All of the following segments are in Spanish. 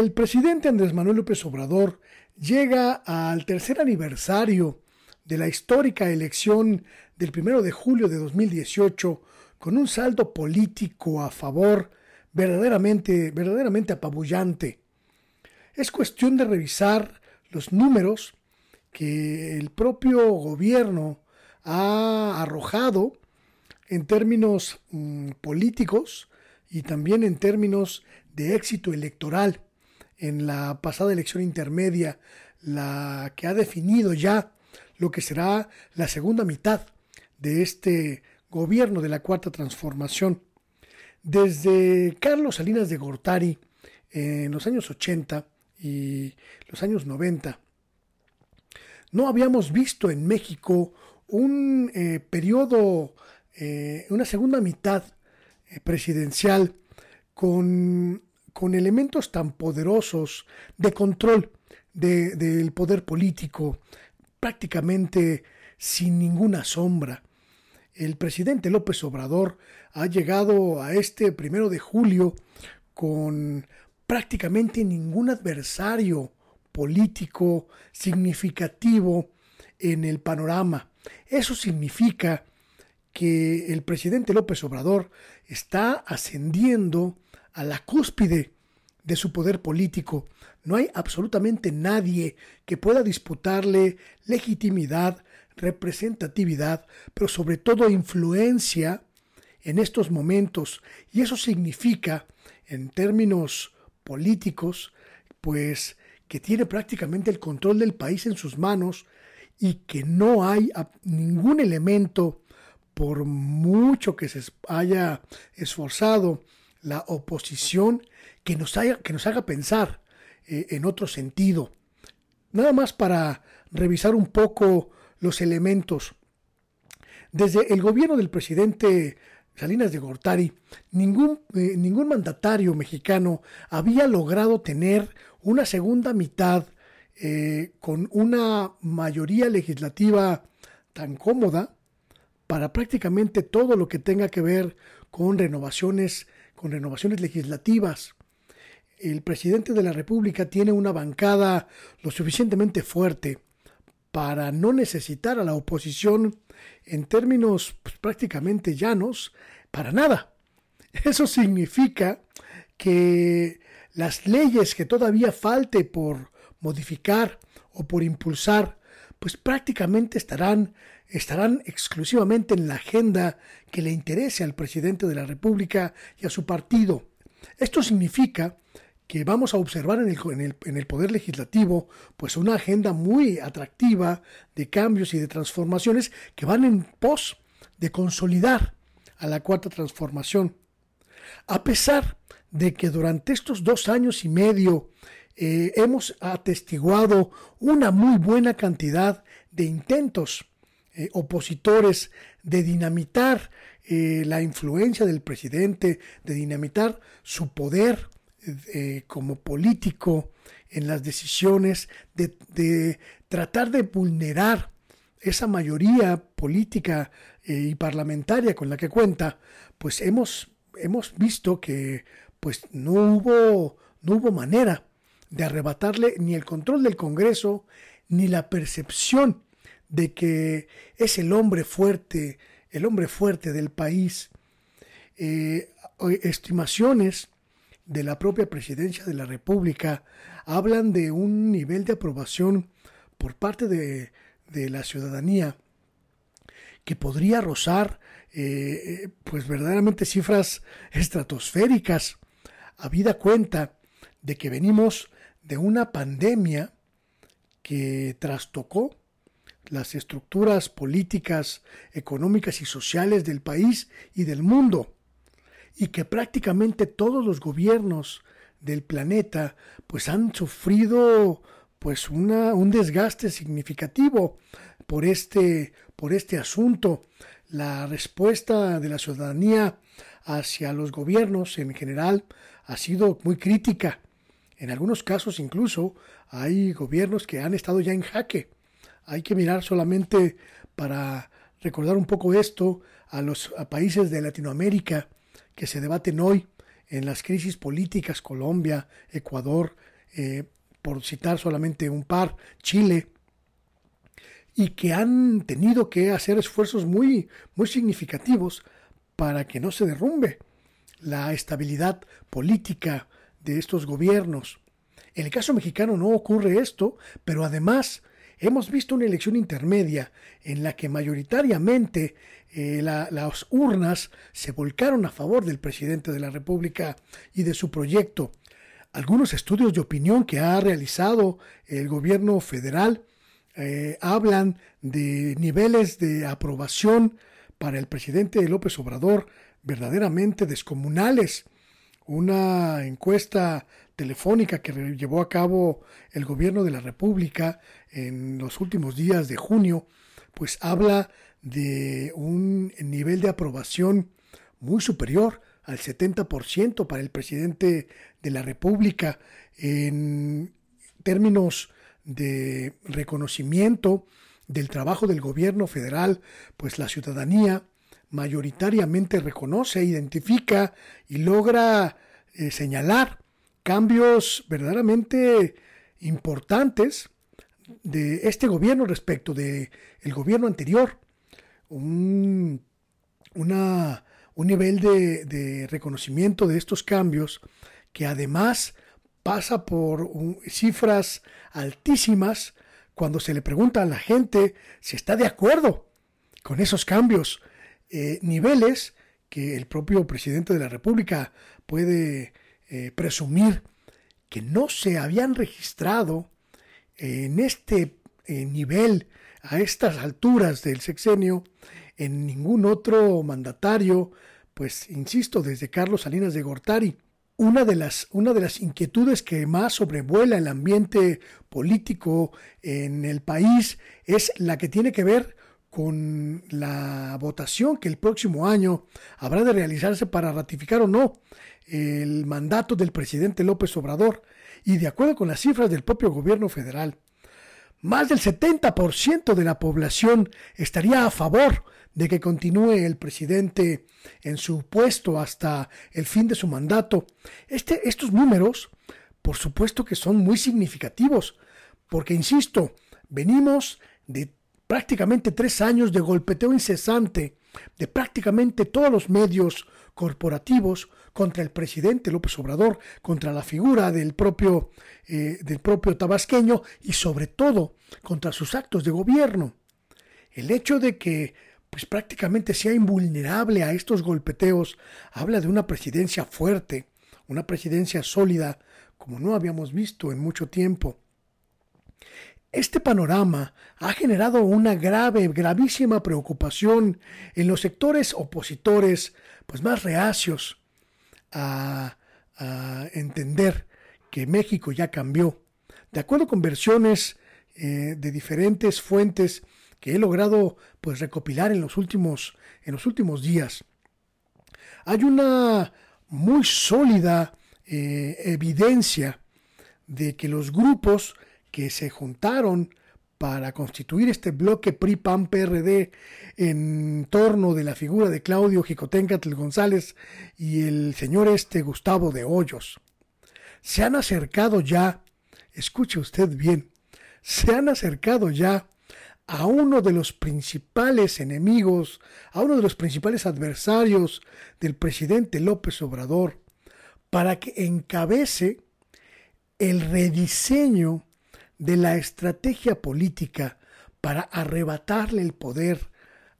El presidente Andrés Manuel López Obrador llega al tercer aniversario de la histórica elección del primero de julio de 2018 con un saldo político a favor verdaderamente, verdaderamente apabullante. Es cuestión de revisar los números que el propio gobierno ha arrojado en términos mm, políticos y también en términos de éxito electoral en la pasada elección intermedia, la que ha definido ya lo que será la segunda mitad de este gobierno de la cuarta transformación. Desde Carlos Salinas de Gortari en los años 80 y los años 90, no habíamos visto en México un eh, periodo, eh, una segunda mitad eh, presidencial con, con, elementos tan poderosos de control del poder político, prácticamente sin ninguna sombra. El presidente López Obrador ha llegado a este primero de julio con prácticamente ningún adversario político significativo en el panorama. Eso significa que el presidente López Obrador está ascendiendo a la cúspide de su poder político. No hay absolutamente nadie que pueda disputarle legitimidad, representatividad, pero sobre todo influencia en estos momentos. Y eso significa, en términos políticos, pues que tiene prácticamente el control del país en sus manos y que no hay ningún elemento, por mucho que se haya esforzado la oposición, que nos, haya, que nos haga pensar eh, en otro sentido. Nada más para revisar un poco los elementos. Desde el gobierno del presidente Salinas de Gortari, ningún, eh, ningún mandatario mexicano había logrado tener una segunda mitad eh, con una mayoría legislativa tan cómoda para prácticamente todo lo que tenga que ver con renovaciones, con renovaciones legislativas. El presidente de la República tiene una bancada lo suficientemente fuerte para no necesitar a la oposición en términos pues, prácticamente llanos para nada. Eso significa que las leyes que todavía falte por modificar o por impulsar, pues prácticamente estarán, estarán exclusivamente en la agenda que le interese al presidente de la República y a su partido. Esto significa que vamos a observar en el, en, el, Poder Legislativo, pues una agenda muy atractiva de cambios y de transformaciones que van en pos de consolidar a la cuarta transformación. A pesar de que durante estos dos años y medio eh, hemos atestiguado una muy buena cantidad de intentos eh, opositores de dinamitar eh, la influencia del presidente, de dinamitar su poder como político en las decisiones, de, tratar de vulnerar esa mayoría política y parlamentaria con la que cuenta, pues hemos, hemos visto que pues no hubo, no hubo manera de arrebatarle ni el control del Congreso, ni la percepción de que es el hombre fuerte, el hombre fuerte del país. Eh, estimaciones de la propia presidencia de la República hablan de un nivel de aprobación por parte de, la ciudadanía que podría rozar eh, pues verdaderamente cifras estratosféricas, habida cuenta de que venimos de una pandemia que trastocó las estructuras políticas, económicas y sociales del país y del mundo y que prácticamente todos los gobiernos del planeta pues han sufrido pues un desgaste significativo por este, por este asunto. La respuesta de la ciudadanía hacia los gobiernos en general ha sido muy crítica. En algunos casos incluso hay gobiernos que han estado ya en jaque. Hay que mirar solamente para recordar un poco esto a los países de Latinoamérica que se debaten hoy en las crisis políticas Colombia, Ecuador, eh, por citar solamente un par, Chile, y que han tenido que hacer esfuerzos muy, muy significativos para que no se derrumbe la estabilidad política de estos gobiernos. En el caso mexicano no ocurre esto, pero además hemos visto una elección intermedia en la que mayoritariamente eh, las urnas se volcaron a favor del presidente de la República y de su proyecto. Algunos estudios de opinión que ha realizado el gobierno federal eh, hablan de niveles de aprobación para el presidente López Obrador verdaderamente descomunales. Una encuesta telefónica que llevó a cabo el gobierno de la República en los últimos días de junio, pues habla de un nivel de aprobación muy superior al 70% para el presidente de la República en términos de reconocimiento del trabajo del gobierno federal, pues la ciudadanía mayoritariamente reconoce, identifica y logra eh, señalar cambios verdaderamente importantes de este gobierno respecto del el gobierno anterior. Un, un nivel de, de, reconocimiento de estos cambios que además pasa por cifras altísimas cuando se le pregunta a la gente si está de acuerdo con esos cambios eh, niveles que el propio presidente de la República puede eh, presumir que no se habían registrado en este eh, nivel, a estas alturas del sexenio, en ningún otro mandatario, pues insisto, desde Carlos Salinas de Gortari. Una de, las, una de las inquietudes que más sobrevuela el ambiente político en el país es la que tiene que ver con la votación que el próximo año habrá de realizarse para ratificar o no el mandato del presidente López Obrador y de acuerdo con las cifras del propio gobierno federal, más del 70% de la población estaría a favor de que continúe el presidente en su puesto hasta el fin de su mandato. Este, estos números, por supuesto que son muy significativos, porque, insisto, venimos de prácticamente tres años de golpeteo incesante de prácticamente todos los medios corporativos contra el presidente López Obrador, contra la figura del propio, eh, del propio tabasqueño y sobre todo contra sus actos de gobierno. El hecho de que pues prácticamente sea invulnerable a estos golpeteos habla de una presidencia fuerte, una presidencia sólida como no habíamos visto en mucho tiempo. Este panorama ha generado una grave, gravísima preocupación en los sectores opositores, pues más reacios a, entender que México ya cambió. De acuerdo con versiones eh, de diferentes fuentes que he logrado pues recopilar en los últimos, en los últimos días, hay una muy sólida eh, evidencia de que los grupos que se juntaron para constituir este bloque PRI-PAN-PRD en torno de la figura de Claudio Jicotencatl González y el señor este Gustavo de Hoyos. Se han acercado ya, escuche usted bien, se han acercado ya a uno de los principales enemigos, a uno de los principales adversarios del presidente López Obrador, para que encabece el rediseño de la estrategia política para arrebatarle el poder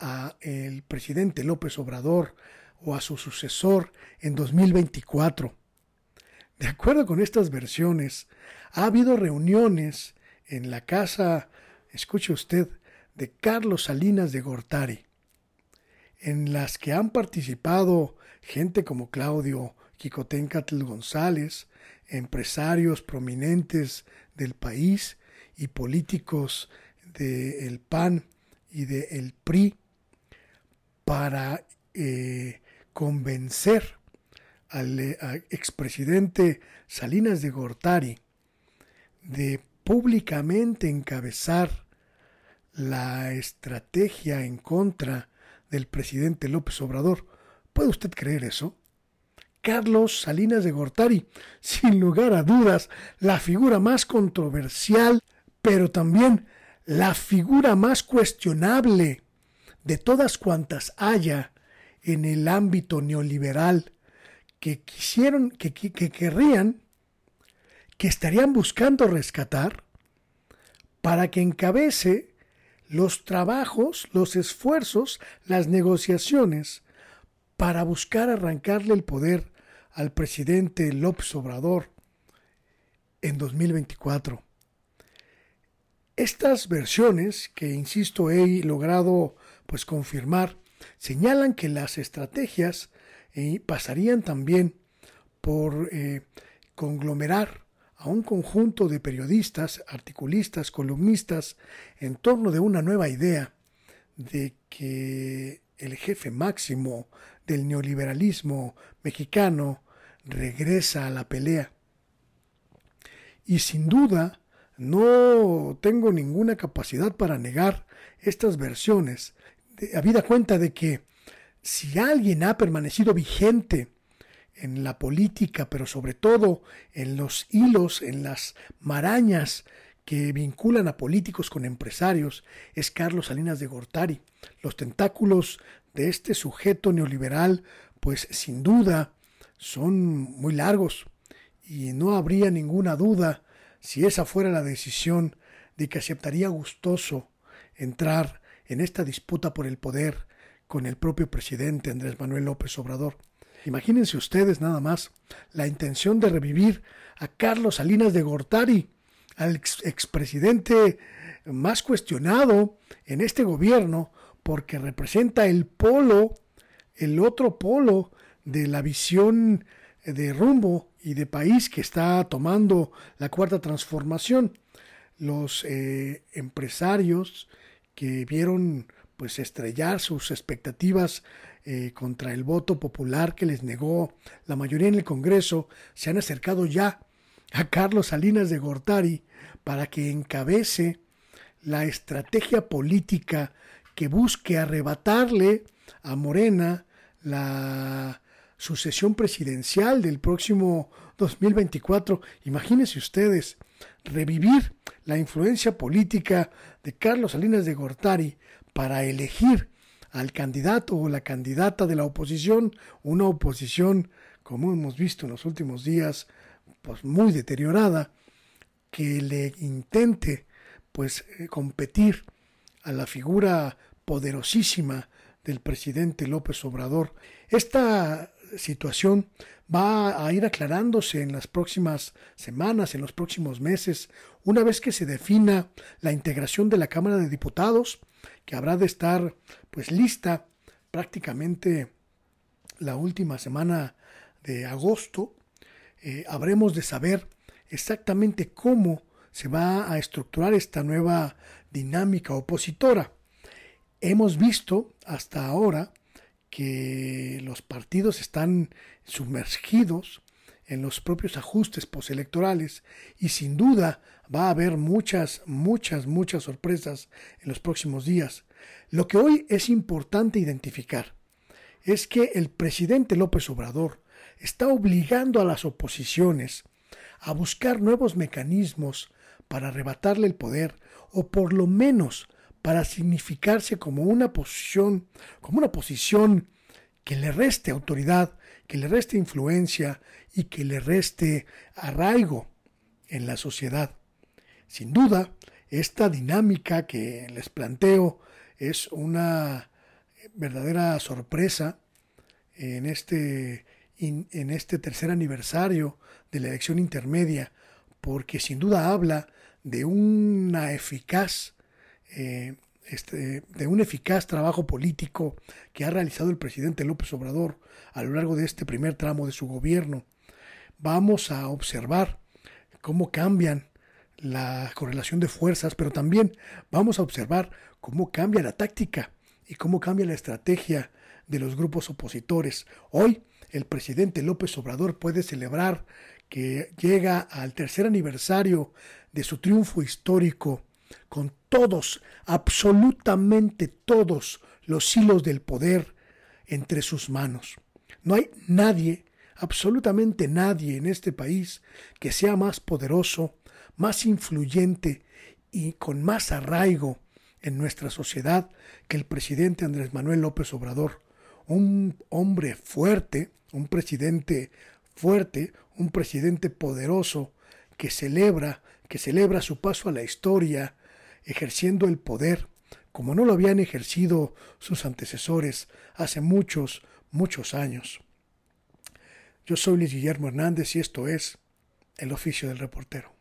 a el presidente López Obrador o a su sucesor en 2024. De acuerdo con estas versiones, ha habido reuniones en la casa, escuche usted, de Carlos Salinas de Gortari, en las que han participado gente como Claudio Quicotencatl González, empresarios prominentes del país y políticos del PAN y del PRI para eh, convencer al, eh, al expresidente Salinas de Gortari de públicamente encabezar la estrategia en contra del presidente López Obrador. ¿Puede usted creer eso? Carlos Salinas de Gortari, sin lugar a dudas, la figura más controversial, pero también la figura más cuestionable de todas cuantas haya en el ámbito neoliberal que quisieron, que, que, que querrían, que estarían buscando rescatar para que encabece los trabajos, los esfuerzos, las negociaciones para buscar arrancarle el poder al presidente López Obrador en 2024. Estas versiones, que insisto he logrado pues confirmar, señalan que las estrategias eh, pasarían también por eh, conglomerar a un conjunto de periodistas, articulistas, columnistas en torno de una nueva idea de que el jefe máximo del neoliberalismo mexicano regresa a la pelea. Y sin duda, no tengo ninguna capacidad para negar estas versiones, habida cuenta de que si alguien ha permanecido vigente en la política, pero sobre todo en los hilos, en las marañas que vinculan a políticos con empresarios, es Carlos Salinas de Gortari. Los tentáculos de este sujeto neoliberal, pues sin duda son muy largos y no habría ninguna duda si esa fuera la decisión de que aceptaría gustoso entrar en esta disputa por el poder con el propio presidente Andrés Manuel López Obrador. Imagínense ustedes nada más la intención de revivir a Carlos Salinas de Gortari, al expresidente más cuestionado en este gobierno porque representa el polo, el otro polo de la visión de rumbo y de país que está tomando la cuarta transformación. Los eh, empresarios que vieron pues estrellar sus expectativas eh, contra el voto popular que les negó la mayoría en el Congreso, se han acercado ya a Carlos Salinas de Gortari para que encabece la estrategia política que busque arrebatarle a Morena la sucesión presidencial del próximo 2024. Imagínense ustedes revivir la influencia política de Carlos Salinas de Gortari para elegir al candidato o la candidata de la oposición, una oposición, como hemos visto en los últimos días, pues muy deteriorada, que le intente pues eh, competir a la figura poderosísima del presidente López Obrador. Esta situación va a ir aclarándose en las próximas semanas, en los próximos meses, una vez que se defina la integración de la Cámara de Diputados, que habrá de estar pues lista prácticamente la última semana de agosto, eh, habremos de saber exactamente cómo se va a estructurar esta nueva dinámica opositora. Hemos visto hasta ahora que los partidos están sumergidos en los propios ajustes postelectorales y sin duda va a haber muchas, muchas, muchas sorpresas en los próximos días. Lo que hoy es importante identificar es que el presidente López Obrador está obligando a las oposiciones a buscar nuevos mecanismos para arrebatarle el poder o por lo menos para significarse como una posición, como una posición que le reste autoridad, que le reste influencia y que le reste arraigo en la sociedad. Sin duda, esta dinámica que les planteo es una verdadera sorpresa en este, en este tercer aniversario de la elección intermedia, porque sin duda habla de una eficaz eh, este, de un eficaz trabajo político que ha realizado el presidente López Obrador a lo largo de este primer tramo de su gobierno. Vamos a observar cómo cambian la correlación de fuerzas, pero también vamos a observar cómo cambia la táctica y cómo cambia la estrategia de los grupos opositores. Hoy el presidente López Obrador puede celebrar que llega al tercer aniversario de su triunfo histórico con todos, absolutamente todos los hilos del poder entre sus manos. No hay nadie, absolutamente nadie en este país que sea más poderoso, más influyente y con más arraigo en nuestra sociedad que el presidente Andrés Manuel López Obrador. Un hombre fuerte, un presidente fuerte, un presidente poderoso que celebra, que celebra su paso a la historia, ejerciendo el poder como no lo habían ejercido sus antecesores hace muchos, muchos años. Yo soy Luis Guillermo Hernández y esto es El oficio del reportero.